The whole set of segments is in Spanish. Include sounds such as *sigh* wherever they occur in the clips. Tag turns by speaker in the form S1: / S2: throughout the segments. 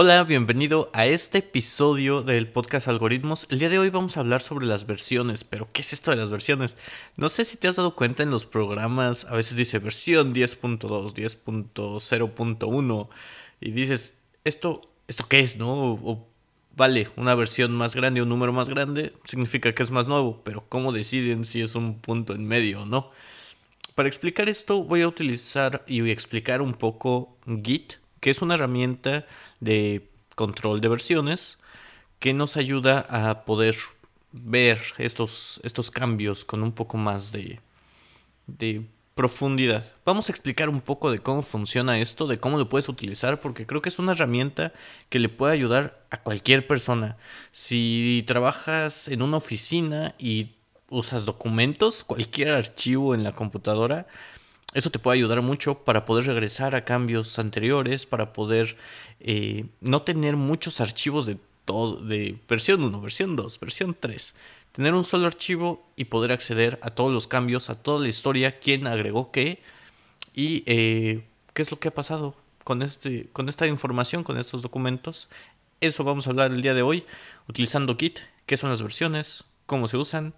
S1: Hola, bienvenido a este episodio del podcast Algoritmos. El día de hoy vamos a hablar sobre las versiones, pero ¿qué es esto de las versiones? No sé si te has dado cuenta en los programas, a veces dice versión 10.2, 10.0.1 y dices, ¿esto, ¿esto qué es? ¿No? O, vale, una versión más grande, un número más grande, significa que es más nuevo, pero ¿cómo deciden si es un punto en medio o no? Para explicar esto voy a utilizar y explicar un poco Git que es una herramienta de control de versiones que nos ayuda a poder ver estos, estos cambios con un poco más de, de profundidad. Vamos a explicar un poco de cómo funciona esto, de cómo lo puedes utilizar, porque creo que es una herramienta que le puede ayudar a cualquier persona. Si trabajas en una oficina y usas documentos, cualquier archivo en la computadora, eso te puede ayudar mucho para poder regresar a cambios anteriores, para poder eh, no tener muchos archivos de todo, de versión 1, versión 2, versión 3. Tener un solo archivo y poder acceder a todos los cambios, a toda la historia, quién agregó qué y eh, qué es lo que ha pasado con, este, con esta información, con estos documentos. Eso vamos a hablar el día de hoy utilizando Git, qué son las versiones, cómo se usan.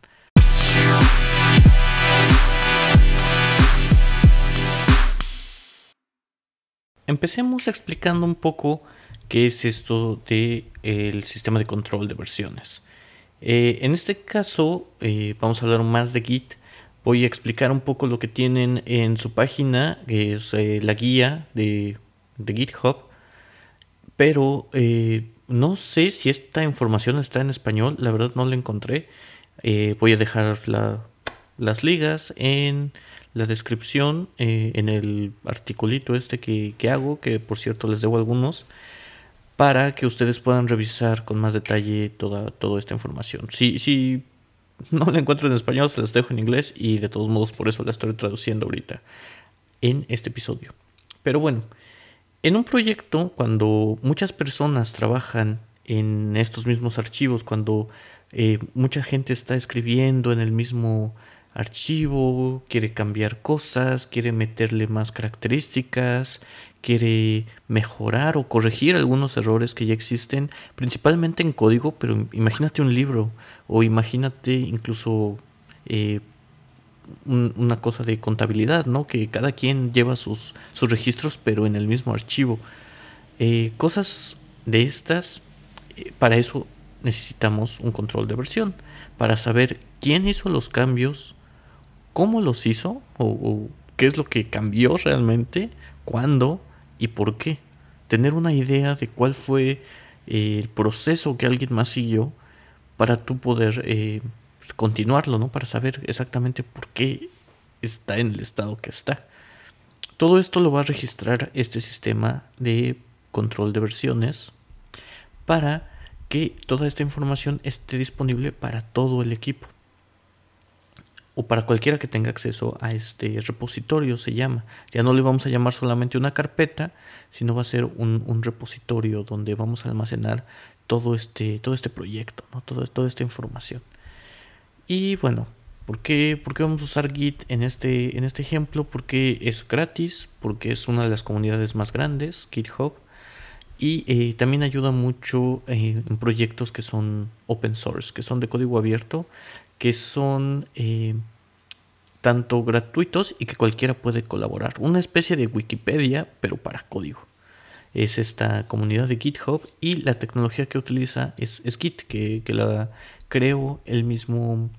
S1: Empecemos explicando un poco qué es esto del el sistema de control de versiones. Eh, en este caso eh, vamos a hablar más de Git. Voy a explicar un poco lo que tienen en su página, que es eh, la guía de, GitHub. Pero no sé si esta información está en español, la verdad no la encontré. voy a dejar las ligas en la descripción eh, en el articulito este que, hago, que por cierto les debo algunos, para que ustedes puedan revisar con más detalle toda, toda esta información. Si, si no la encuentro en español, se las dejo en inglés y de todos modos por eso la estoy traduciendo ahorita en este episodio. Pero bueno, en un proyecto, cuando muchas personas trabajan en estos mismos archivos, cuando eh, mucha gente está escribiendo en el mismo archivo, quiere cambiar cosas, quiere meterle más características, quiere mejorar o corregir algunos errores que ya existen, principalmente en código, pero imagínate un libro o imagínate incluso eh, una cosa de contabilidad, ¿no? Que cada quien lleva sus, sus registros, pero en el mismo archivo. Eh, cosas de estas, eh, para eso necesitamos un control de versión, para saber quién hizo los cambios, cómo los hizo o, qué es lo que cambió realmente, cuándo y por qué. Tener una idea de cuál fue eh, el proceso que alguien más siguió para tú poder eh, continuarlo, ¿no? Para saber exactamente por qué está en el estado que está. Todo esto lo va a registrar este sistema de control de versiones para que toda esta información esté disponible para todo el equipo o para cualquiera que tenga acceso a este repositorio se llama. Ya no le vamos a llamar solamente una carpeta, sino va a ser un, repositorio donde vamos a almacenar todo este, todo este proyecto, ¿no? Todo, toda esta información. Y bueno, ¿por qué, ¿por qué, vamos a usar Git en este, en este ejemplo? Porque es gratis, porque es una de las comunidades más grandes, GitHub. Y eh, también ayuda mucho eh, en proyectos que son open source, que son de código abierto, que son eh, tanto gratuitos y que cualquiera puede colaborar. Una especie de Wikipedia, pero para código. Es esta comunidad de GitHub y la tecnología que utiliza es, Git, que, la creo el mismo,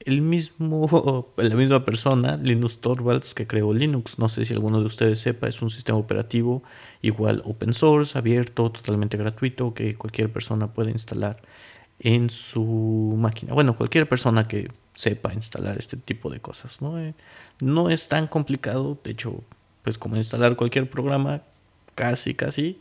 S1: el mismo, *laughs* la misma persona, Linus Torvalds, que creó Linux. No sé si alguno de ustedes sepa, es un sistema operativo igual open source, abierto, totalmente gratuito, que cualquier persona puede instalar en su máquina. Bueno, cualquier persona que sepa instalar este tipo de cosas, ¿no? Eh, no es tan complicado, de hecho, pues como instalar cualquier programa, casi, casi,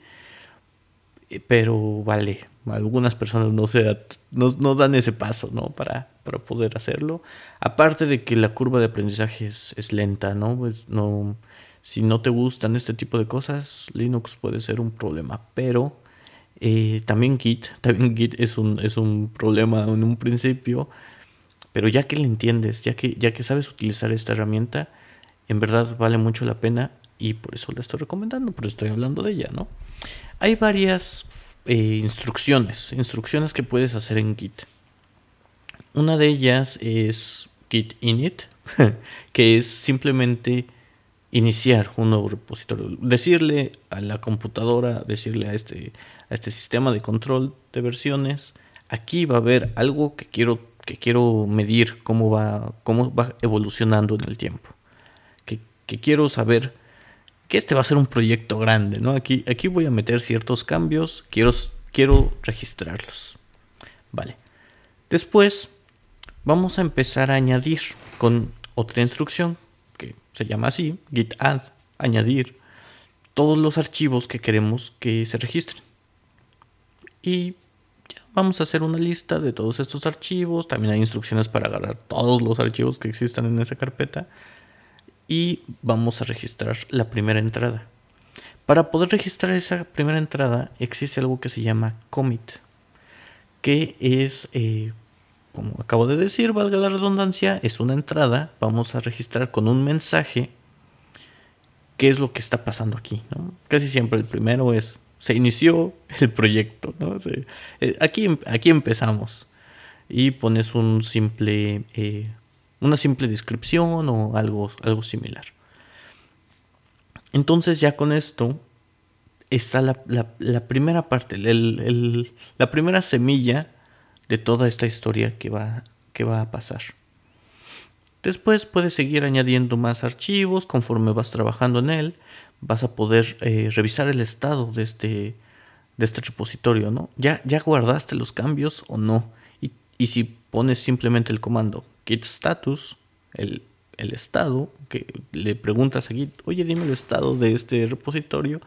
S1: eh, pero vale, algunas personas no, se, no, dan ese paso, ¿no? Para, para poder hacerlo. Aparte de que la curva de aprendizaje es, es lenta, ¿no? Pues no, si no te gustan este tipo de cosas, Linux puede ser un problema, pero eh, también Git, también Git es un, es un problema en un principio, pero ya que le entiendes, ya que, ya que sabes utilizar esta herramienta, en verdad vale mucho la pena y por eso la estoy recomendando, por eso estoy hablando de ella, ¿no? Hay varias eh, instrucciones, instrucciones que puedes hacer en Git. Una de ellas es Git init, *laughs* que es simplemente iniciar un nuevo repositorio. Decirle a la computadora, decirle a este, a este sistema de control de versiones, aquí va a haber algo que quiero, que quiero medir cómo va, cómo va evolucionando en el tiempo. Que, quiero saber que este va a ser un proyecto grande, ¿no? Aquí, aquí voy a meter ciertos cambios, quiero, quiero registrarlos. Vale. Después vamos a empezar a añadir con otra instrucción que se llama así, git add, añadir todos los archivos que queremos que se registren. Y ya vamos a hacer una lista de todos estos archivos. También hay instrucciones para agarrar todos los archivos que existan en esa carpeta. Y vamos a registrar la primera entrada. Para poder registrar esa primera entrada existe algo que se llama commit, que es eh, como acabo de decir, valga la redundancia, es una entrada. Vamos a registrar con un mensaje qué es lo que está pasando aquí. Casi siempre el primero es, se inició el proyecto. Eh, aquí, aquí empezamos. Y pones un simple, eh, una simple descripción o algo, algo similar. Entonces ya con esto está la, primera parte, la primera semilla de toda esta historia que va, que va a pasar. Después puedes seguir añadiendo más archivos conforme vas trabajando en él. Vas a poder eh, revisar el estado de este, de este repositorio, ¿no? ¿Ya, ¿Ya guardaste los cambios o no? Y, y si pones simplemente el comando git status, el, el, estado, que le preguntas a git, oye, dime el estado de este repositorio,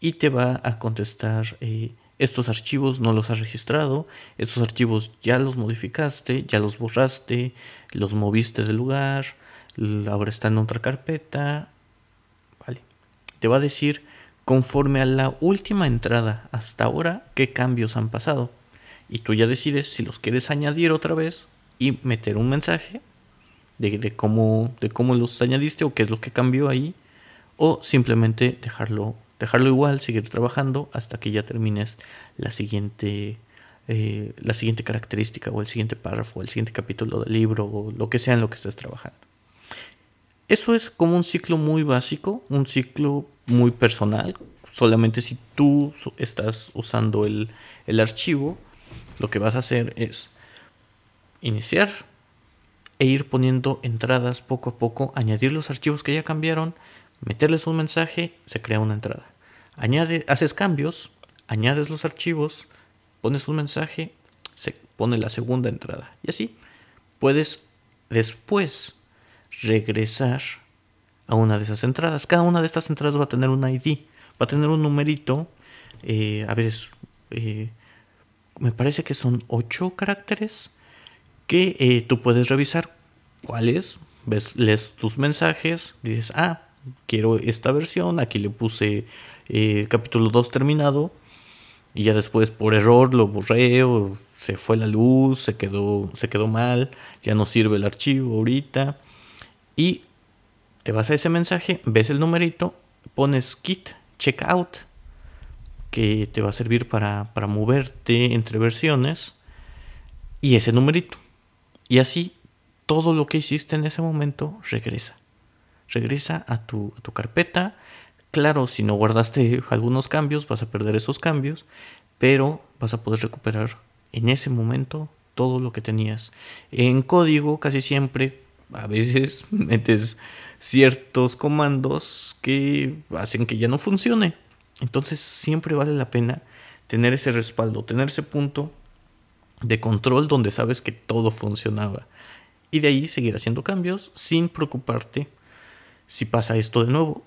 S1: y te va a contestar eh, estos archivos no los has registrado, estos archivos ya los modificaste, ya los borraste, los moviste del lugar, ahora están en otra carpeta. Te va a decir conforme a la última entrada hasta ahora qué cambios han pasado. Y tú ya decides si los quieres añadir otra vez y meter un mensaje de, de, cómo, de cómo los añadiste o qué es lo que cambió ahí. O simplemente dejarlo dejarlo igual, seguir trabajando hasta que ya termines la siguiente, eh, la siguiente característica o el siguiente párrafo, o el siguiente capítulo del libro o lo que sea en lo que estés trabajando. Eso es como un ciclo muy básico, un ciclo muy personal. Solamente si tú estás usando el, el archivo, lo que vas a hacer es iniciar e ir poniendo entradas poco a poco, añadir los archivos que ya cambiaron, meterles un mensaje, se crea una entrada. Añade, haces cambios, añades los archivos, pones un mensaje, se pone la segunda entrada. Y así puedes después regresar a una de esas entradas. Cada una de estas entradas va a tener un ID, va a tener un numerito, eh, a veces eh, me parece que son ocho caracteres que eh, tú puedes revisar. Cuáles, ves, lees tus mensajes, dices, ah, quiero esta versión, aquí le puse capítulo 2 terminado y ya después por error lo borré o se fue la luz, se quedó, se quedó mal, ya no sirve el archivo ahorita. Y te vas a ese mensaje, ves el numerito, pones kit checkout que te va a servir para, para moverte entre versiones y ese numerito. Y así todo lo que hiciste en ese momento regresa regresa a tu, carpeta. Claro, si no guardaste *laughs* algunos cambios, vas a perder esos cambios, pero vas a poder recuperar en ese momento todo lo que tenías. En código casi siempre, a veces metes ciertos comandos que hacen que ya no funcione. Entonces siempre vale la pena tener ese respaldo, tener ese punto de control donde sabes que todo funcionaba. Y de ahí seguir haciendo cambios sin preocuparte si pasa esto de nuevo.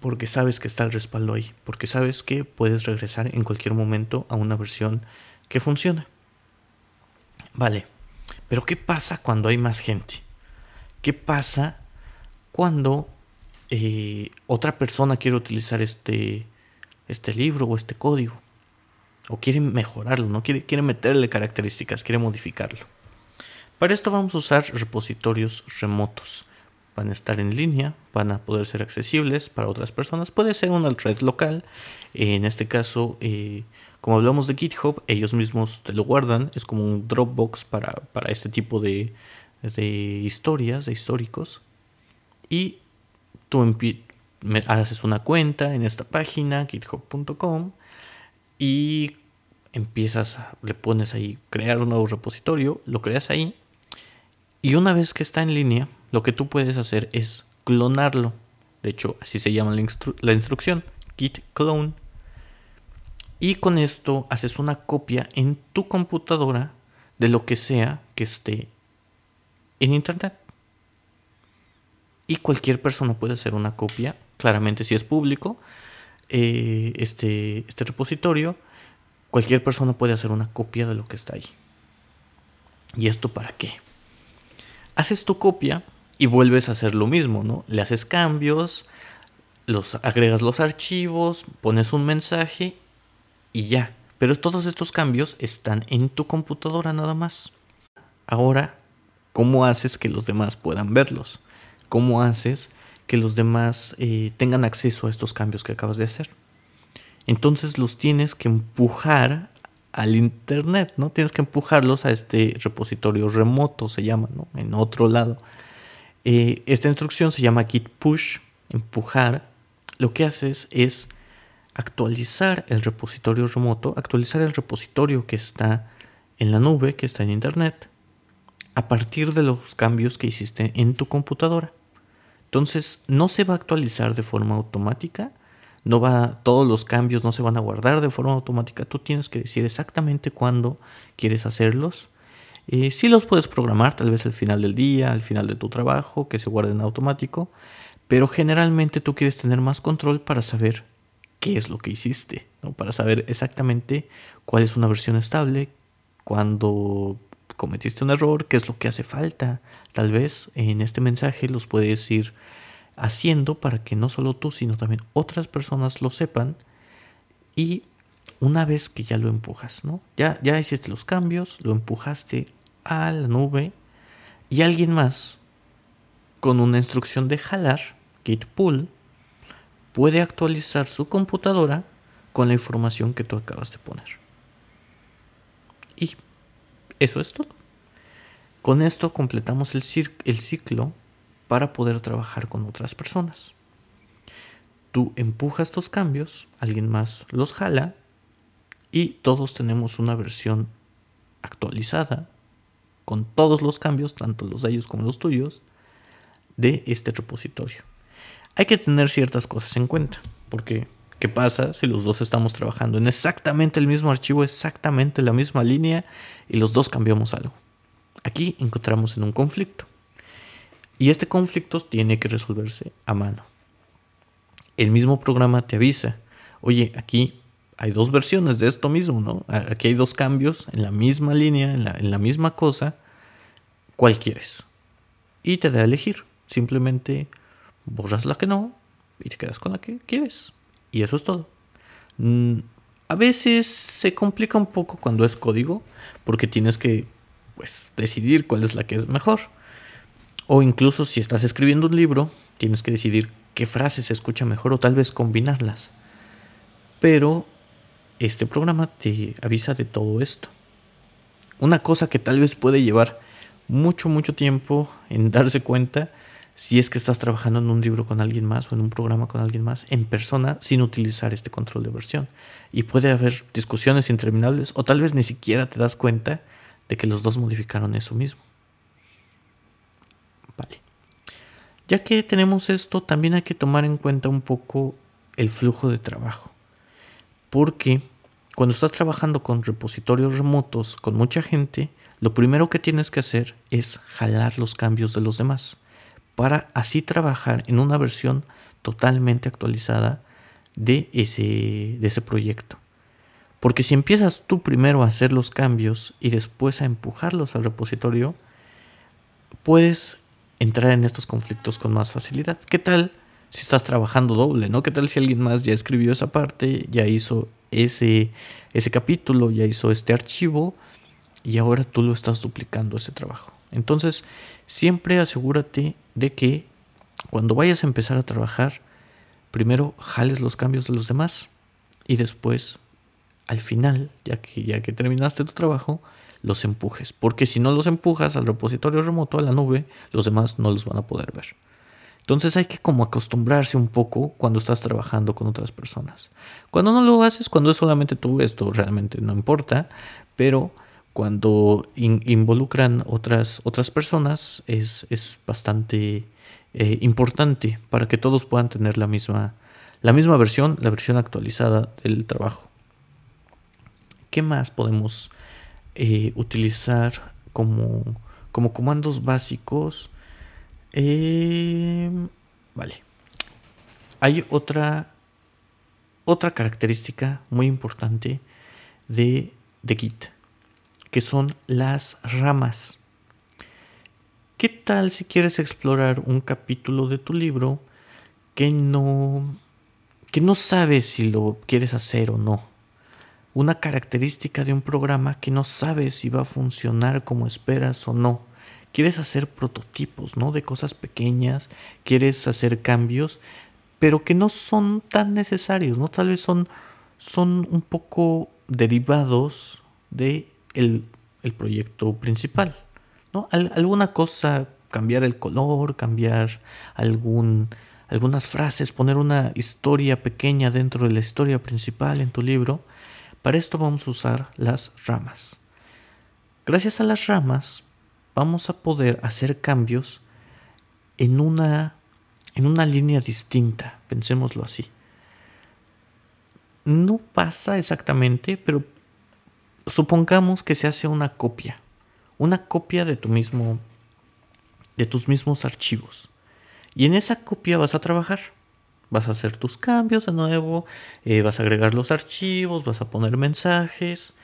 S1: Porque sabes que está el respaldo ahí. Porque sabes que puedes regresar en cualquier momento a una versión que funcione. Vale. Pero ¿qué pasa cuando hay más gente? ¿Qué pasa cuando eh, otra persona quiere utilizar este, este libro o este código? O quiere mejorarlo, ¿no? Quiere, quiere meterle características, quiere modificarlo. Para esto vamos a usar repositorios remotos van a estar en línea, van a poder ser accesibles para otras personas. Puede ser una red local, en este caso, eh, como hablamos de GitHub, ellos mismos te lo guardan, es como un Dropbox para, para este tipo de, de historias, de históricos. Y tú haces una cuenta en esta página, github.com, y empiezas, le pones ahí, crear un nuevo repositorio, lo creas ahí, y una vez que está en línea, lo que tú puedes hacer es clonarlo. De hecho, así se llama la, instrucción, git clone. Y con esto haces una copia en tu computadora de lo que sea que esté en internet. Y cualquier persona puede hacer una copia, claramente si es público, eh, este, este repositorio, cualquier persona puede hacer una copia de lo que está ahí. ¿Y esto para qué? Haces tu copia y vuelves a hacer lo mismo, ¿no? Le haces cambios, los agregas los archivos, pones un mensaje y ya. Pero todos estos cambios están en tu computadora nada más. Ahora, ¿cómo haces que los demás puedan verlos? ¿Cómo haces que los demás eh, tengan acceso a estos cambios que acabas de hacer? Entonces los tienes que empujar al internet, ¿no? Tienes que empujarlos a este repositorio remoto, se llama, ¿no? En otro lado. Eh, esta instrucción se llama git push, empujar. Lo que haces es actualizar el repositorio remoto, actualizar el repositorio que está en la nube, que está en internet, a partir de los cambios que hiciste en tu computadora. Entonces, no se va a actualizar de forma automática, no va, todos los cambios no se van a guardar de forma automática. Tú tienes que decir exactamente cuándo quieres hacerlos si sí los puedes programar, tal vez al final del día, al final de tu trabajo, que se guarden automático, pero generalmente tú quieres tener más control para saber qué es lo que hiciste, para saber exactamente cuál es una versión estable, cuando cometiste un error, qué es lo que hace falta. Tal vez en este mensaje los puedes ir haciendo para que no solo tú, sino también otras personas lo sepan y una vez que ya lo empujas, ¿no? Ya, ya hiciste los cambios, lo empujaste a la nube y alguien más con una instrucción de jalar, git pull, puede actualizar su computadora con la información que tú acabas de poner. Y eso es todo. Con esto completamos el, el ciclo para poder trabajar con otras personas. Tú empujas estos cambios, alguien más los jala y todos tenemos una versión actualizada con todos los cambios, tanto los de ellos como los tuyos, de este repositorio. Hay que tener ciertas cosas en cuenta, porque ¿qué pasa si los dos estamos trabajando en exactamente el mismo archivo, exactamente la misma línea y los dos cambiamos algo? Aquí encontramos en un conflicto. Y este conflicto tiene que resolverse a mano. El mismo programa te avisa, oye, aquí hay dos versiones de esto mismo, ¿no? Aquí hay dos cambios en la misma línea, en la, misma cosa. ¿Cuál quieres? Y te da a elegir. Simplemente borras la que no y te quedas con la que quieres. Y eso es todo. Mm, a veces se complica un poco cuando es código, porque tienes que pues, decidir cuál es la que es mejor. O incluso si estás escribiendo un libro, tienes que decidir qué frase se escucha mejor o tal vez combinarlas. Pero este programa te avisa de todo esto. Una cosa que tal vez puede llevar mucho, mucho tiempo en darse cuenta si es que estás trabajando en un libro con alguien más o en un programa con alguien más en persona sin utilizar este control de versión. Y puede haber discusiones interminables o tal vez ni siquiera te das cuenta de que los dos modificaron eso mismo. Vale. Ya que tenemos esto, también hay que tomar en cuenta un poco el flujo de trabajo. Porque cuando estás trabajando con repositorios remotos, con mucha gente, lo primero que tienes que hacer es jalar los cambios de los demás para así trabajar en una versión totalmente actualizada de ese, de ese proyecto. Porque si empiezas tú primero a hacer los cambios y después a empujarlos al repositorio, puedes entrar en estos conflictos con más facilidad. ¿Qué tal si estás trabajando doble, ¿no? ¿Qué tal si alguien más ya escribió esa parte, ya hizo ese, ese capítulo, ya hizo este archivo y ahora tú lo estás duplicando ese trabajo? Entonces, siempre asegúrate de que cuando vayas a empezar a trabajar, primero jales los cambios de los demás y después, al final, ya que, ya que terminaste tu trabajo, los empujes. Porque si no los empujas al repositorio remoto, a la nube, los demás no los van a poder ver. Entonces hay que como acostumbrarse un poco cuando estás trabajando con otras personas. Cuando no lo haces, cuando es solamente tú, esto realmente no importa, pero cuando involucran otras, otras personas es, es bastante eh, importante para que todos puedan tener la misma, la misma versión, la versión actualizada del trabajo. ¿Qué más podemos eh, utilizar como, como comandos básicos? Eh, vale. Hay otra, otra característica muy importante de, de Git, que son las ramas. ¿Qué tal si quieres explorar un capítulo de tu libro que no, que no sabes si lo quieres hacer o no? Una característica de un programa que no sabes si va a funcionar como esperas o no quieres hacer prototipos, ¿no? De cosas pequeñas, quieres hacer cambios, pero que no son tan necesarios, ¿no? Tal vez son, son un poco derivados de el, proyecto principal, ¿no? alguna cosa, cambiar el color, cambiar algún, algunas frases, poner una historia pequeña dentro de la historia principal en tu libro. Para esto vamos a usar las ramas. Gracias a las ramas vamos a poder hacer cambios en una, en una línea distinta, pensémoslo así. No pasa exactamente, pero supongamos que se hace una copia, una copia de tu mismo, de tus mismos archivos. Y en esa copia vas a trabajar. Vas a hacer tus cambios de nuevo, eh, vas a agregar los archivos, vas a poner mensajes.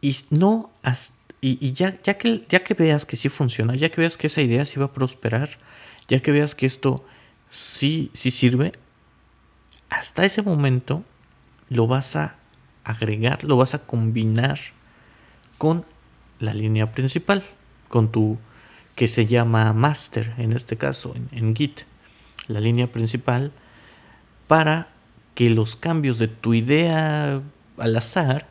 S1: Y no y, ya, ya, que, ya que veas que sí funciona, ya que veas que esa idea sí va a prosperar, ya que veas que esto sí, sí sirve, hasta ese momento lo vas a agregar, lo vas a combinar con la línea principal, con tu que se llama master en este caso, en Git, la línea principal, para que los cambios de tu idea al azar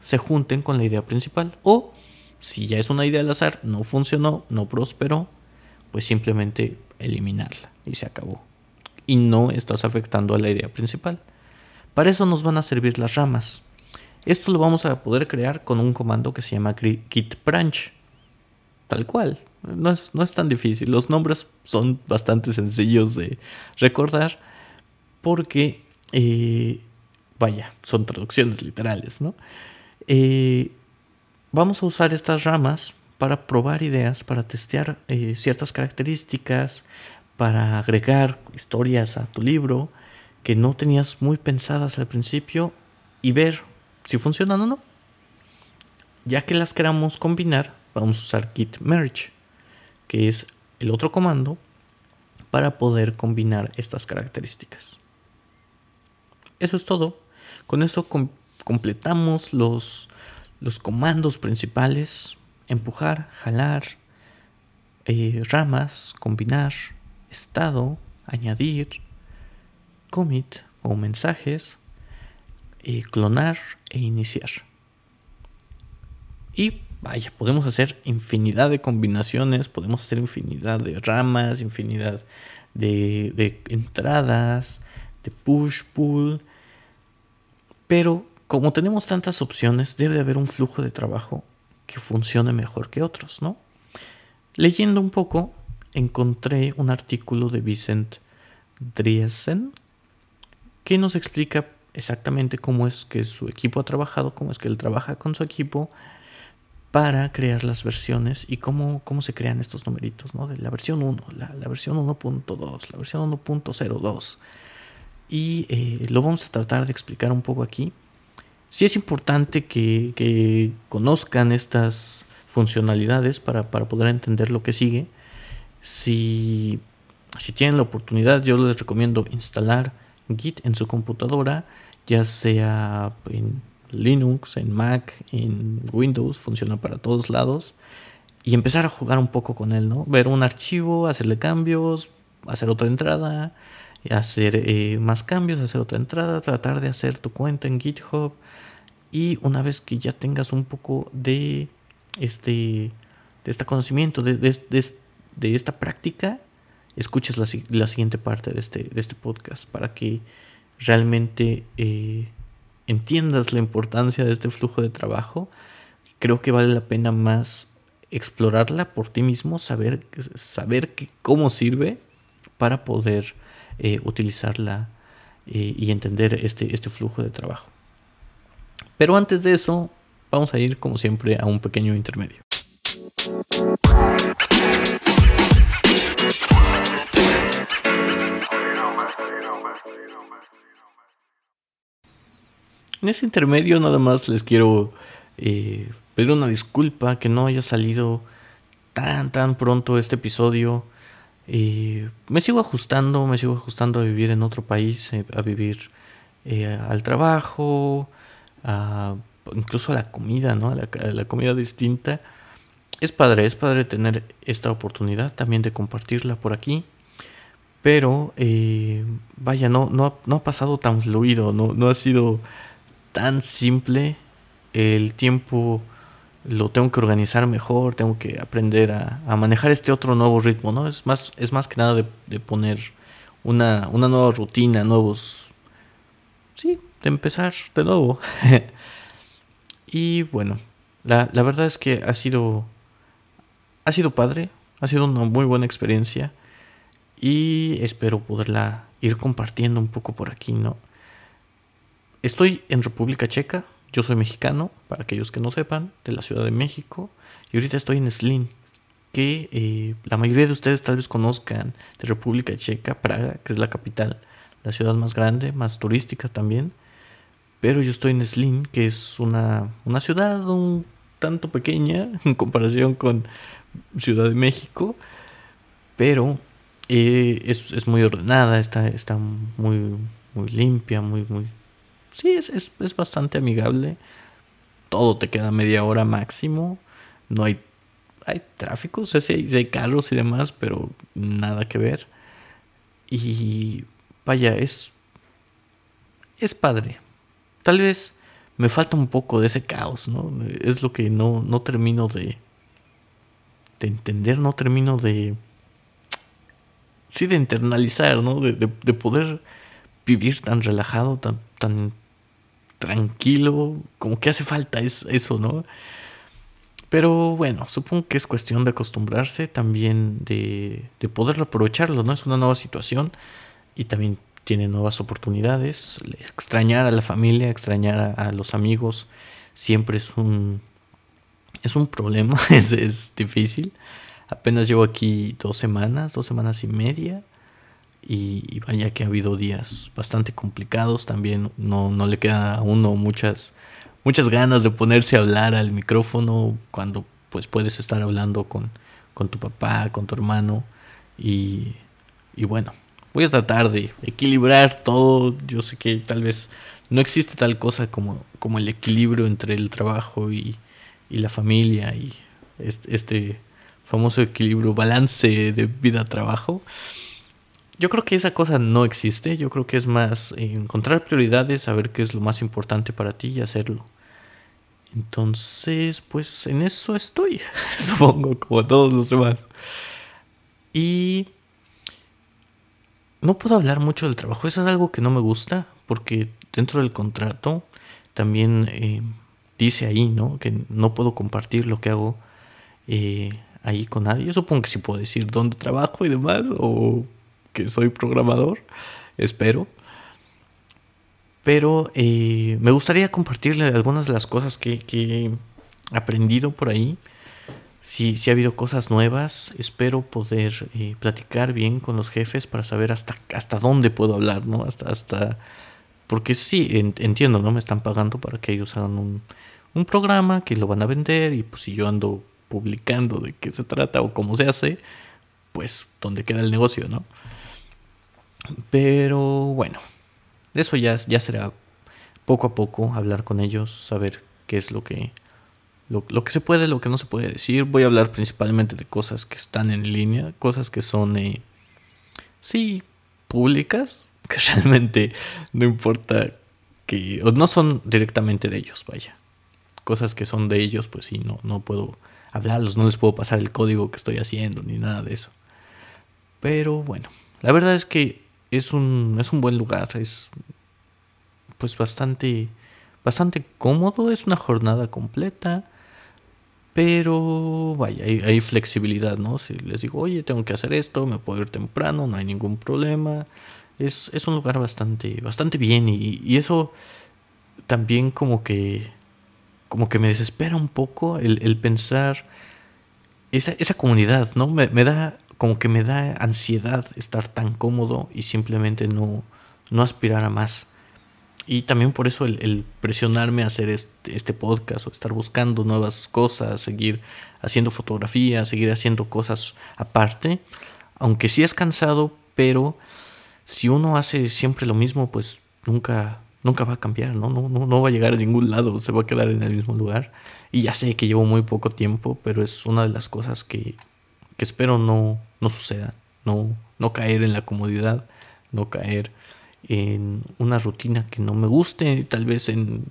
S1: se junten con la idea principal. O si ya es una idea al azar, no funcionó, no prosperó, pues simplemente eliminarla y se acabó. Y no estás afectando a la idea principal. Para eso nos van a servir las ramas. Esto lo vamos a poder crear con un comando que se llama git branch. Tal cual. No es, no es tan difícil. Los nombres son bastante sencillos de recordar porque, eh, vaya, son traducciones literales, ¿no? Eh, vamos a usar estas ramas para probar ideas, para testear eh, ciertas características, para agregar historias a tu libro que no tenías muy pensadas al principio y ver si funcionan o no. Ya que las queramos combinar, vamos a usar git merge, que es el otro comando para poder combinar estas características. Eso es todo. Con eso completamos los, los comandos principales, empujar, jalar, eh, ramas, combinar, estado, añadir, commit o mensajes, eh, clonar e iniciar. Y vaya, podemos hacer infinidad de combinaciones, podemos hacer infinidad de ramas, infinidad de, de entradas, de push, pull, pero como tenemos tantas opciones, debe haber un flujo de trabajo que funcione mejor que otros, ¿no? Leyendo un poco, encontré un artículo de Vicent Driesen que nos explica exactamente cómo es que su equipo ha trabajado, cómo es que él trabaja con su equipo para crear las versiones y cómo, cómo se crean estos numeritos, ¿no? De la versión 1, la, versión 1.2, la versión 1.02. Y eh, lo vamos a tratar de explicar un poco aquí sí es importante que, conozcan estas funcionalidades para, poder entender lo que sigue. Si, si tienen la oportunidad, yo les recomiendo instalar Git en su computadora, ya sea en Linux, en Mac, en Windows, funciona para todos lados. Y empezar a jugar un poco con él, ¿no? Ver un archivo, hacerle cambios, hacer otra entrada, hacer eh, más cambios, hacer otra entrada, tratar de hacer tu cuenta en GitHub y una vez que ya tengas un poco de este, de este conocimiento, de, de, esta práctica, escuches la, la, siguiente parte de este, de este podcast para que realmente eh, entiendas la importancia de este flujo de trabajo. Creo que vale la pena más explorarla por ti mismo, saber, saber cómo sirve para poder eh, utilizarla eh, y entender este, este flujo de trabajo. Pero antes de eso, vamos a ir como siempre a un pequeño intermedio. En ese intermedio nada más les quiero eh, pedir una disculpa que no haya salido tan tan pronto este episodio. Eh, me sigo ajustando, me sigo ajustando a vivir en otro país, eh, a vivir al trabajo, incluso a la comida, ¿no? A la, comida distinta. Es padre, es padre tener esta oportunidad también de compartirla por aquí. Pero, eh, vaya, no, no, no, ha pasado tan fluido, no, no ha sido tan simple. El tiempo lo tengo que organizar mejor, tengo que aprender a, manejar este otro nuevo ritmo, ¿no? Es más, es más que nada de, de poner una, una nueva rutina, nuevos... Sí, de empezar de nuevo. *laughs* y bueno, la, la, verdad es que ha sido, ha sido padre, ha sido una muy buena experiencia y espero poderla ir compartiendo un poco por aquí, ¿no? Estoy en República Checa, yo soy mexicano, para aquellos que no sepan, de la Ciudad de México, y ahorita estoy en Slin, que eh, la mayoría de ustedes tal vez conozcan de República Checa, Praga, que es la capital, la ciudad más grande, más turística también. Pero yo estoy en Slin, que es una, una ciudad un tanto pequeña *laughs* en comparación con Ciudad de México, pero eh, es, es, muy ordenada, está, está muy, muy limpia, muy, muy... Sí, es, es, es bastante amigable. Todo te queda media hora máximo. No hay, hay tráfico, o sea, sí hay, hay carros y demás, pero nada que ver. Y vaya, es... Es padre, tal vez me falta un poco de ese caos, ¿no? Es lo que no, no termino de, de entender, no termino de... Sí, de internalizar, ¿no? De, de, poder vivir tan relajado, tan, tan tranquilo, como que hace falta es, eso, ¿no? Pero bueno, supongo que es cuestión de acostumbrarse, también de, de poder aprovecharlo, ¿no? Es una nueva situación y también tiene nuevas oportunidades. Extrañar a la familia, extrañar a, los amigos, siempre es un, es un problema, *laughs* es, es, difícil. Apenas llevo aquí dos semanas, dos semanas y media. Y, vaya que ha habido días bastante complicados. También no, no le queda a uno muchas, muchas ganas de ponerse a hablar al micrófono cuando pues puedes estar hablando con, con tu papá, con tu hermano. Y, y bueno, voy a tratar de equilibrar todo. Yo sé que tal vez no existe tal cosa como, como el equilibrio entre el trabajo y, y la familia y este, este, famoso equilibrio, balance de vida-trabajo. Yo creo que esa cosa no existe. Yo creo que es más encontrar prioridades, saber qué es lo más importante para ti y hacerlo. Entonces, pues en eso estoy, *laughs* supongo, como todos los demás. Y no puedo hablar mucho del trabajo. Eso es algo que no me gusta porque dentro del contrato también eh, dice ahí, ¿no? Que no puedo compartir lo que hago eh, ahí con nadie. Yo supongo que sí puedo decir dónde trabajo y demás o que soy programador. Espero. Pero eh, me gustaría compartirle algunas de las cosas que, que he aprendido por ahí si, si ha habido cosas nuevas, espero poder eh, platicar bien con los jefes para saber hasta, hasta dónde puedo hablar, ¿no? Hasta, hasta, porque sí, entiendo, ¿no? Me están pagando para que ellos hagan un, un programa que lo van a vender y pues si yo ando publicando de qué se trata o cómo se hace, pues dónde queda el negocio, ¿no? Pero bueno, eso ya, ya será poco a poco hablar con ellos, saber qué es lo que lo, que se puede, lo que no se puede decir. Voy a hablar principalmente de cosas que están en línea, cosas que son eh, sí, públicas, *laughs* que realmente no importa que, o no son directamente de ellos, vaya. Cosas que son de ellos, pues sí, no, no puedo hablarlos, no les puedo pasar el código que estoy haciendo, ni nada de eso. Pero bueno, la verdad es que es un, es un buen lugar, es pues bastante, bastante cómodo, es una jornada completa, pero vaya, hay, flexibilidad, ¿no? Si les digo, oye, tengo que hacer esto, me puedo ir temprano, no hay ningún problema. Es, es un lugar bastante, bastante bien y, y, eso también como que, como que me desespera un poco el, el pensar esa, esa comunidad, ¿no? Me, me da como que me da ansiedad estar tan cómodo y simplemente no, no aspirar a más. Y también por eso el, presionarme a hacer este, podcast o estar buscando nuevas cosas, seguir haciendo fotografías, seguir haciendo cosas aparte. Aunque sí es cansado, pero si uno hace siempre lo mismo, pues nunca, nunca va a cambiar, ¿no? No, no, no va a llegar a ningún lado, se va a quedar en el mismo lugar. Y ya sé que llevo muy poco tiempo, pero es una de las cosas que, que espero no, no suceda, no, no caer en la comodidad, no caer en una rutina que no me guste, tal vez en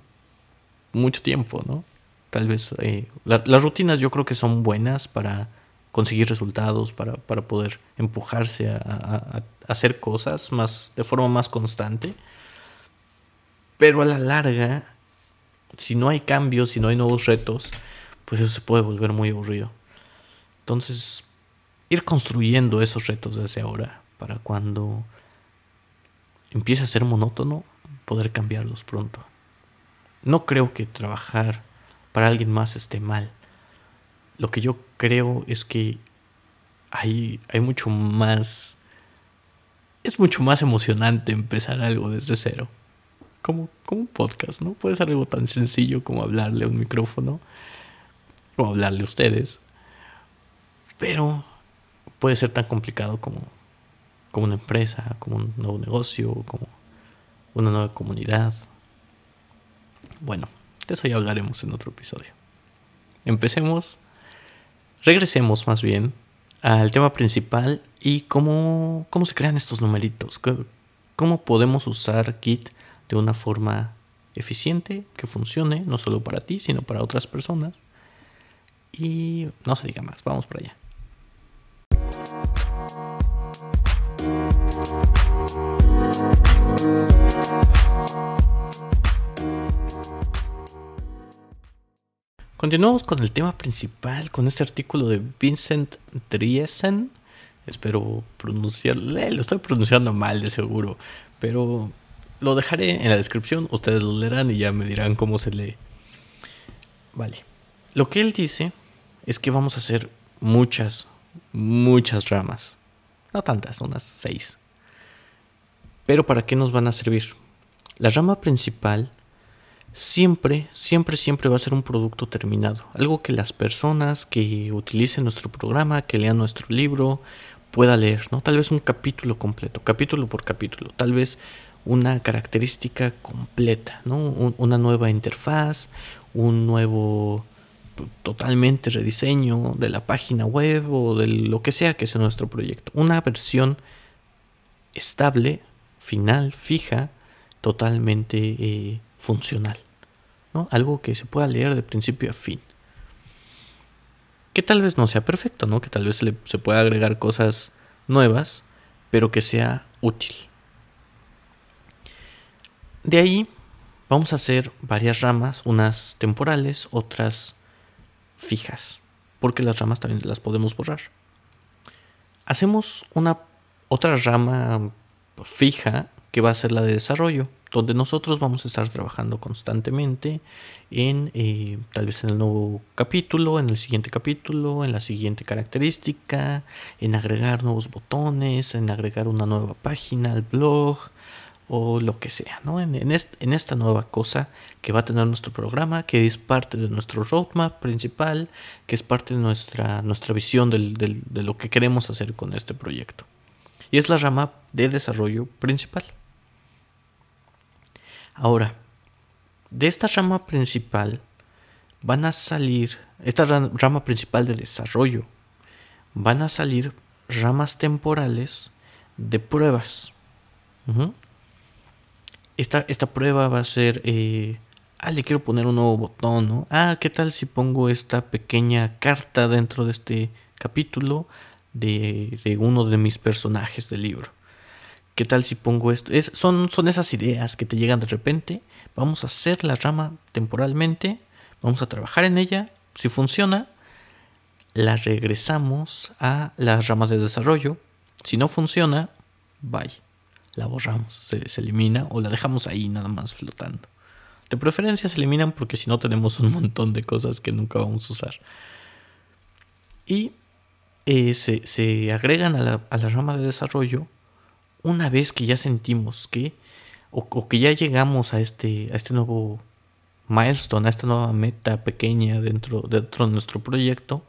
S1: mucho tiempo, ¿no? Tal vez eh, las rutinas yo creo que son buenas para conseguir resultados, para, para poder empujarse a, a, hacer cosas más, de forma más constante. Pero a la larga, si no hay cambios, si no hay nuevos retos, pues eso se puede volver muy aburrido. Entonces, ir construyendo esos retos desde ahora para cuando empiece a ser monótono, poder cambiarlos pronto. No creo que trabajar para alguien más esté mal. Lo que yo creo es que hay, hay mucho más... Es mucho más emocionante empezar algo desde cero. Como, como un podcast, ¿no? Puede ser algo tan sencillo como hablarle a un micrófono o hablarle a ustedes. Pero puede ser tan complicado como, como una empresa, como un nuevo negocio, como una nueva comunidad. Bueno, de eso ya hablaremos en otro episodio. Empecemos, regresemos más bien al tema principal y cómo, cómo se crean estos numeritos, cómo podemos usar Git de una forma eficiente, que funcione, no solo para ti, sino para otras personas. Y no se diga más, vamos para allá. Continuamos con el tema principal, con este artículo de Vincent Driesen. Espero pronunciarlo, lo estoy pronunciando mal de seguro, pero lo dejaré en la descripción, ustedes lo leerán y ya me dirán cómo se lee. Vale, lo que él dice es que vamos a hacer muchas, muchas ramas. No tantas, unas seis. Pero ¿para qué nos van a servir? La rama principal siempre, siempre, siempre va a ser un producto terminado. Algo que las personas que utilicen nuestro programa, que lean nuestro libro, pueda leer, ¿no? Tal vez un capítulo completo, capítulo por capítulo, tal vez una característica completa, ¿no? una nueva interfaz, un nuevo totalmente rediseño de la página web o de lo que sea que sea nuestro proyecto. Una versión estable, final, fija, totalmente eh, funcional. ¿no? Algo que se pueda leer de principio a fin. Que tal vez no sea perfecto, ¿no? Que tal vez se, se pueda agregar cosas nuevas, pero que sea útil. De ahí vamos a hacer varias ramas, unas temporales, otras fijas, porque las ramas también las podemos borrar. Hacemos una otra rama fija que va a ser la de desarrollo, donde nosotros vamos a estar trabajando constantemente en eh, tal vez en el nuevo capítulo, en el siguiente capítulo, en la siguiente característica, en agregar nuevos botones, en agregar una nueva página al blog, o lo que sea, ¿no? En, en, esta nueva cosa que va a tener nuestro programa, que es parte de nuestro roadmap principal, que es parte de nuestra, nuestra visión de lo que queremos hacer con este proyecto. Y es la rama de desarrollo principal. Ahora, de esta rama principal van a salir, esta rama principal de desarrollo, van a salir ramas temporales de pruebas. esta, esta, prueba va a ser, eh, ah, le quiero poner un nuevo botón, ¿no? Ah, ¿qué tal si pongo esta pequeña carta dentro de este capítulo de, de uno de mis personajes del libro? ¿Qué tal si pongo esto? Es, son, son esas ideas que te llegan de repente. Vamos a hacer la rama temporalmente. Vamos a trabajar en ella. Si funciona, la regresamos a la rama de desarrollo. Si no funciona, bye. La borramos, se, se elimina o la dejamos ahí nada más flotando. De preferencia se eliminan porque si no tenemos un montón de cosas que nunca vamos a usar. Y eh, se, se, agregan a la, a la rama de desarrollo una vez que ya sentimos que, o, que ya llegamos a este, a este nuevo milestone, a esta nueva meta pequeña dentro, dentro de nuestro proyecto,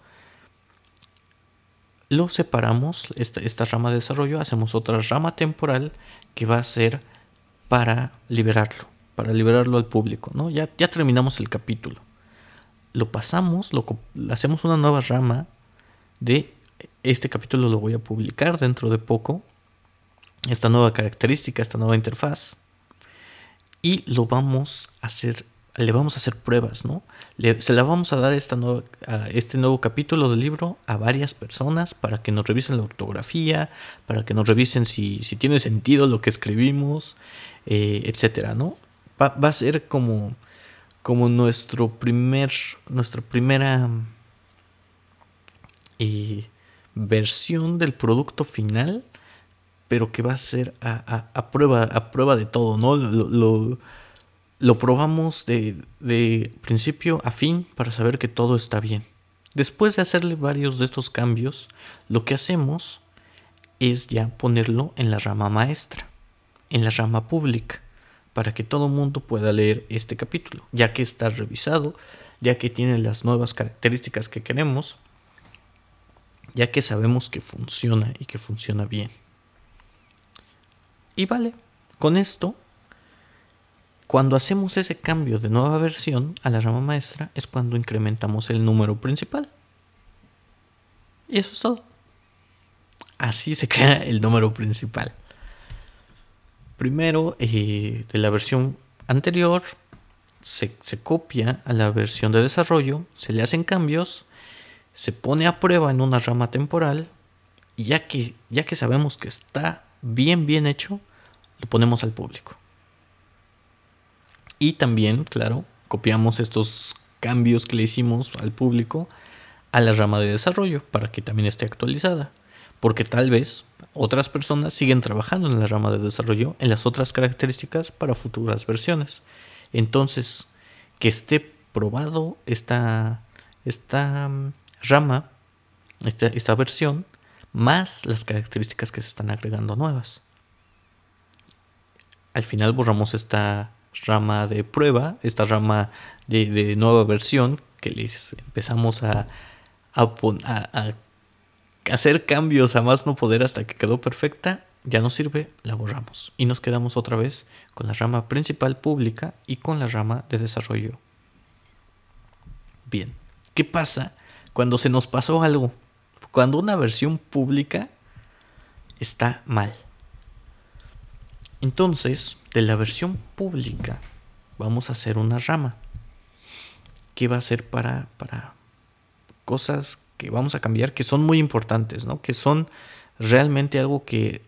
S1: lo separamos, esta, esta rama de desarrollo, hacemos otra rama temporal que va a ser para liberarlo, para liberarlo al público, ¿no? Ya, ya terminamos el capítulo. Lo pasamos, lo, hacemos una nueva rama de este capítulo lo voy a publicar dentro de poco esta nueva característica, esta nueva interfaz. Y lo vamos a hacer, le vamos a hacer pruebas, ¿no? se la vamos a dar esta nueva, este nuevo capítulo del libro a varias personas para que nos revisen la ortografía, para que nos revisen si, si tiene sentido lo que escribimos, eh, etcétera, ¿no? Va, va, a ser como, como nuestro primer, nuestra primera eh, versión del producto final pero que va a ser a, prueba, a prueba de todo, ¿no? Lo, lo, probamos de, de, principio a fin para saber que todo está bien. Después de hacerle varios de estos cambios, lo que hacemos es ya ponerlo en la rama maestra, en la rama pública, para que todo mundo pueda leer este capítulo, ya que está revisado, ya que tiene las nuevas características que queremos, ya que sabemos que funciona y que funciona bien. Y vale, con esto, cuando hacemos ese cambio de nueva versión a la rama maestra es cuando incrementamos el número principal. Y eso es todo. Así se crea el número principal. Primero, eh, de la versión anterior, se, se, copia a la versión de desarrollo, se le hacen cambios, se pone a prueba en una rama temporal, y ya que, ya que sabemos que está bien, bien hecho, lo ponemos al público. Y también, claro, copiamos estos cambios que le hicimos al público a la rama de desarrollo para que también esté actualizada. Porque tal vez otras personas siguen trabajando en la rama de desarrollo en las otras características para futuras versiones. Entonces, que esté probado esta, esta rama, esta, esta versión, más las características que se están agregando nuevas al final borramos esta rama de prueba, esta rama de, nueva versión que les empezamos a, a, hacer cambios a más no poder hasta que quedó perfecta, ya no sirve, la borramos y nos quedamos otra vez con la rama principal pública y con la rama de desarrollo. Bien, ¿qué pasa cuando se nos pasó algo? Cuando una versión pública está mal. Entonces, de la versión pública vamos a hacer una rama que va a ser para, para cosas que vamos a cambiar que son muy importantes, ¿no? Que son realmente algo que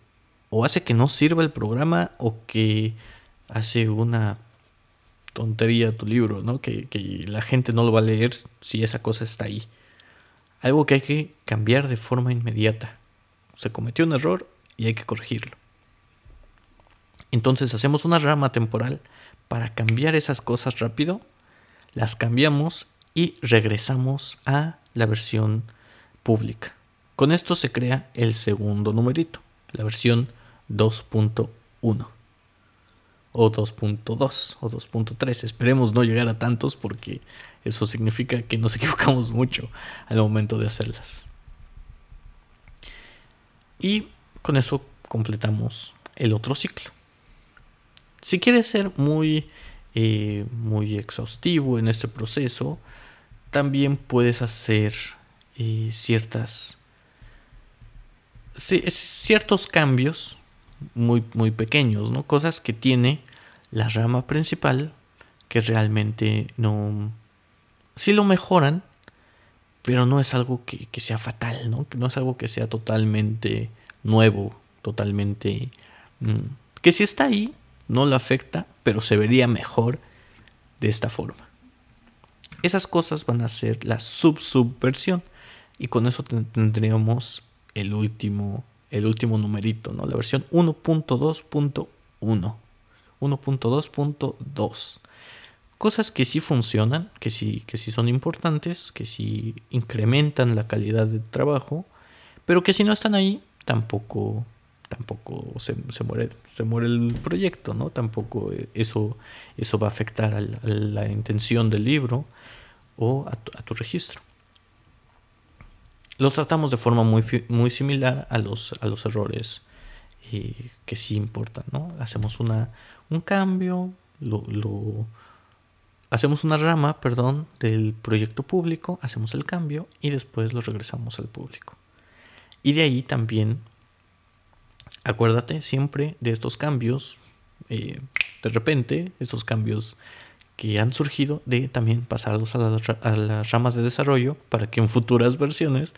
S1: o hace que no sirva el programa o que hace una tontería tu libro, ¿no? Que, que la gente no lo va a leer si esa cosa está ahí. Algo que hay que cambiar de forma inmediata. Se cometió un error y hay que corregirlo. Entonces hacemos una rama temporal para cambiar esas cosas rápido, las cambiamos y regresamos a la versión pública. Con esto se crea el segundo numerito, la versión 2.1 o 2.2 o 2.3. Esperemos no llegar a tantos porque eso significa que nos *laughs* equivocamos mucho al momento de hacerlas. Y con eso completamos el otro ciclo. Si quieres ser muy, eh, muy exhaustivo en este proceso, también puedes hacer eh, ciertas ciertos cambios muy, muy pequeños, ¿no? Cosas que tiene la rama principal que realmente no... Sí lo mejoran, pero no es algo que, sea fatal, ¿no? Que no es algo que sea totalmente nuevo, totalmente... Mm, que si está ahí, no lo afecta, pero se vería mejor de esta forma. Esas cosas van a ser la sub-subversión. Y con eso tendríamos el último, el último numerito, ¿no? La versión 1.2.1. 1.2.2 cosas que sí funcionan, que sí, que sí son importantes, que sí incrementan la calidad del trabajo, pero que si no están ahí, tampoco, tampoco se, muere, se muere el proyecto, ¿no? Tampoco eso, eso va a afectar a la, intención del libro o a tu, registro. Los tratamos de forma muy, muy similar a los, a los errores eh, que sí importan, ¿no? Hacemos una, un cambio, lo, lo hacemos una rama, perdón, del proyecto público, hacemos el cambio y después lo regresamos al público. Y de ahí también, acuérdate siempre de estos cambios, eh, de repente, estos cambios que han surgido, de también pasarlos a, a las ramas de desarrollo para que en futuras versiones,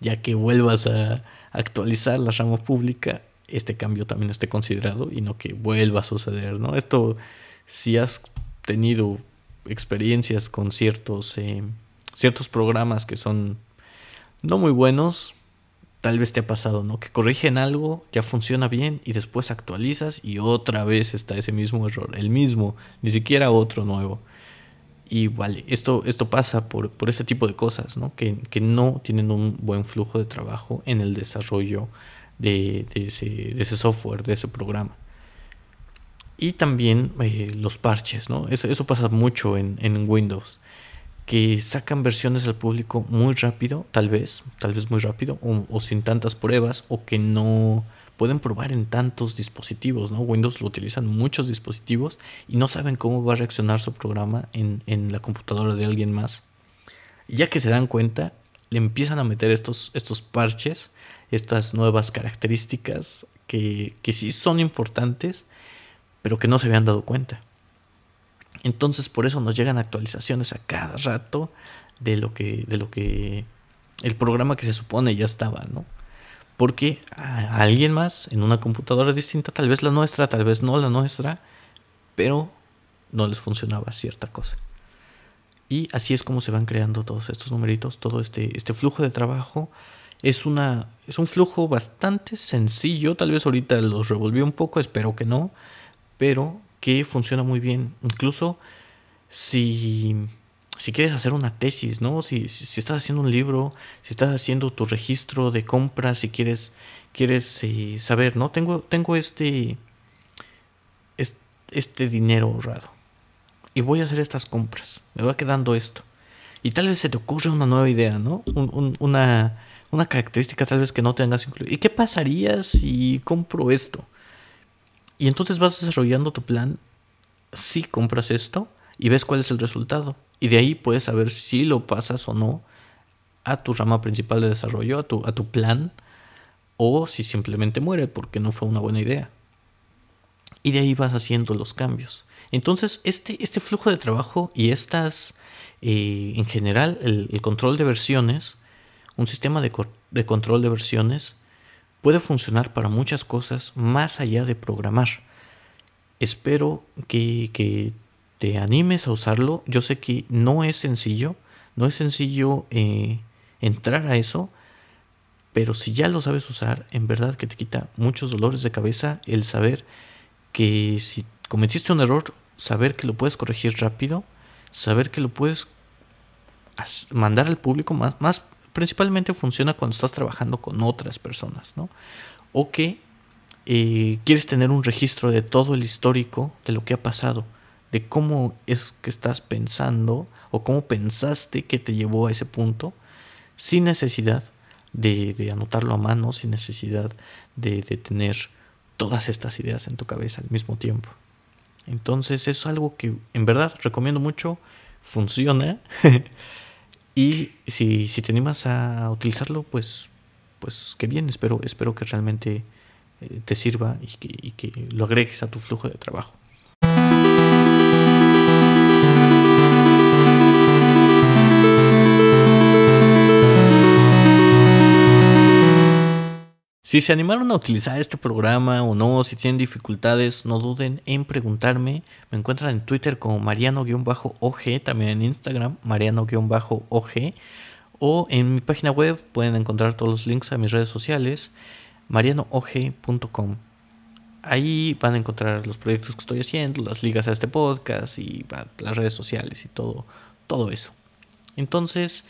S1: ya que vuelvas a actualizar la rama pública, este cambio también esté considerado y no que vuelva a suceder, ¿no? Esto, si has tenido experiencias con ciertos, eh, ciertos programas que son no muy buenos, tal vez te ha pasado, ¿no? Que corrigen algo, ya funciona bien y después actualizas y otra vez está ese mismo error, el mismo, ni siquiera otro nuevo. Y vale, esto, esto pasa por, por este tipo de cosas, ¿no? Que, no tienen un buen flujo de trabajo en el desarrollo de, ese, de ese software, de ese programa. Y también eh, los parches, ¿no? Eso, eso pasa mucho en, en, Windows. Que sacan versiones al público muy rápido, tal vez, tal vez muy rápido, o, sin tantas pruebas, o que no pueden probar en tantos dispositivos, ¿no? Windows lo utilizan muchos dispositivos y no saben cómo va a reaccionar su programa en, en la computadora de alguien más. Y ya que se dan cuenta, le empiezan a meter estos, estos parches, estas nuevas características que, que sí son importantes pero que no se habían dado cuenta. Entonces por eso nos llegan actualizaciones a cada rato de lo que, de lo que el programa que se supone ya estaba, ¿no? Porque a alguien más en una computadora distinta, tal vez la nuestra, tal vez no la nuestra, pero no les funcionaba cierta cosa. Y así es como se van creando todos estos numeritos, todo este, este flujo de trabajo. Es, una, es un flujo bastante sencillo, tal vez ahorita los revolví un poco, espero que no pero que funciona muy bien. Incluso si, si quieres hacer una tesis, ¿no? Si, si, estás haciendo un libro, si estás haciendo tu registro de compras, si quieres, quieres eh, saber, ¿no? Tengo, tengo este, este dinero ahorrado y voy a hacer estas compras. Me va quedando esto. Y tal vez se te ocurre una nueva idea, ¿no? una, una característica tal vez que no tengas incluido. ¿Y qué pasaría si compro esto? Y entonces vas desarrollando tu plan si compras esto y ves cuál es el resultado. Y de ahí puedes saber si lo pasas o no a tu rama principal de desarrollo, a tu, a tu plan, o si simplemente muere porque no fue una buena idea. Y de ahí vas haciendo los cambios. Entonces, este, este flujo de trabajo y estas, eh, en general, el, control de versiones, un sistema de, de control de versiones, puede funcionar para muchas cosas más allá de programar. Espero que, te animes a usarlo. Yo sé que no es sencillo, no es sencillo eh, entrar a eso, pero si ya lo sabes usar, en verdad que te quita muchos dolores de cabeza el saber que si cometiste un error, saber que lo puedes corregir rápido, saber que lo puedes mandar al público más, más principalmente funciona cuando estás trabajando con otras personas, ¿no? O que eh, quieres tener un registro de todo el histórico de lo que ha pasado, de cómo es que estás pensando o cómo pensaste que te llevó a ese punto, sin necesidad de, anotarlo a mano, sin necesidad de, de tener todas estas ideas en tu cabeza al mismo tiempo. Entonces es algo que en verdad recomiendo mucho, funciona *laughs* Y si, si te animas a utilizarlo, pues pues qué bien, espero, espero que realmente eh, te sirva y que, y que lo agregues a tu flujo de trabajo. Si se animaron a utilizar este programa o no, si tienen dificultades, no duden en preguntarme. Me encuentran en Twitter como Mariano-OG, también en Instagram, Mariano-OG, o en mi página web pueden encontrar todos los links a mis redes sociales, marianoog.com. Ahí van a encontrar los proyectos que estoy haciendo, las ligas a este podcast y las redes sociales y todo, todo eso. Entonces,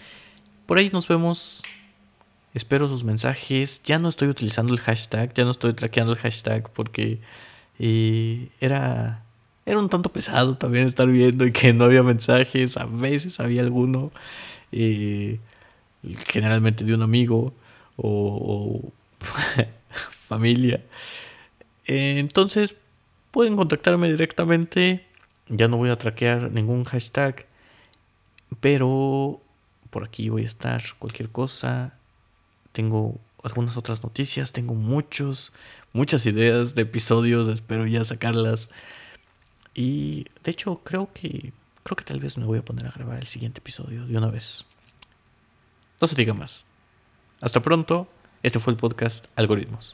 S1: por ahí nos vemos Espero sus mensajes. Ya no estoy utilizando el hashtag, ya no estoy traqueando el hashtag porque eh, era, era un tanto pesado también estar viendo y que no había mensajes. A veces había alguno, eh, generalmente de un amigo o, *laughs* familia. entonces pueden contactarme directamente. Ya no voy a traquear ningún hashtag, pero por aquí voy a estar. Cualquier cosa tengo algunas otras noticias, tengo muchos, muchas ideas de episodios, espero ya sacarlas. Y de hecho creo que creo que tal vez me voy a poner a grabar el siguiente episodio de una vez. No se diga más. Hasta pronto. Este fue el podcast Algoritmos.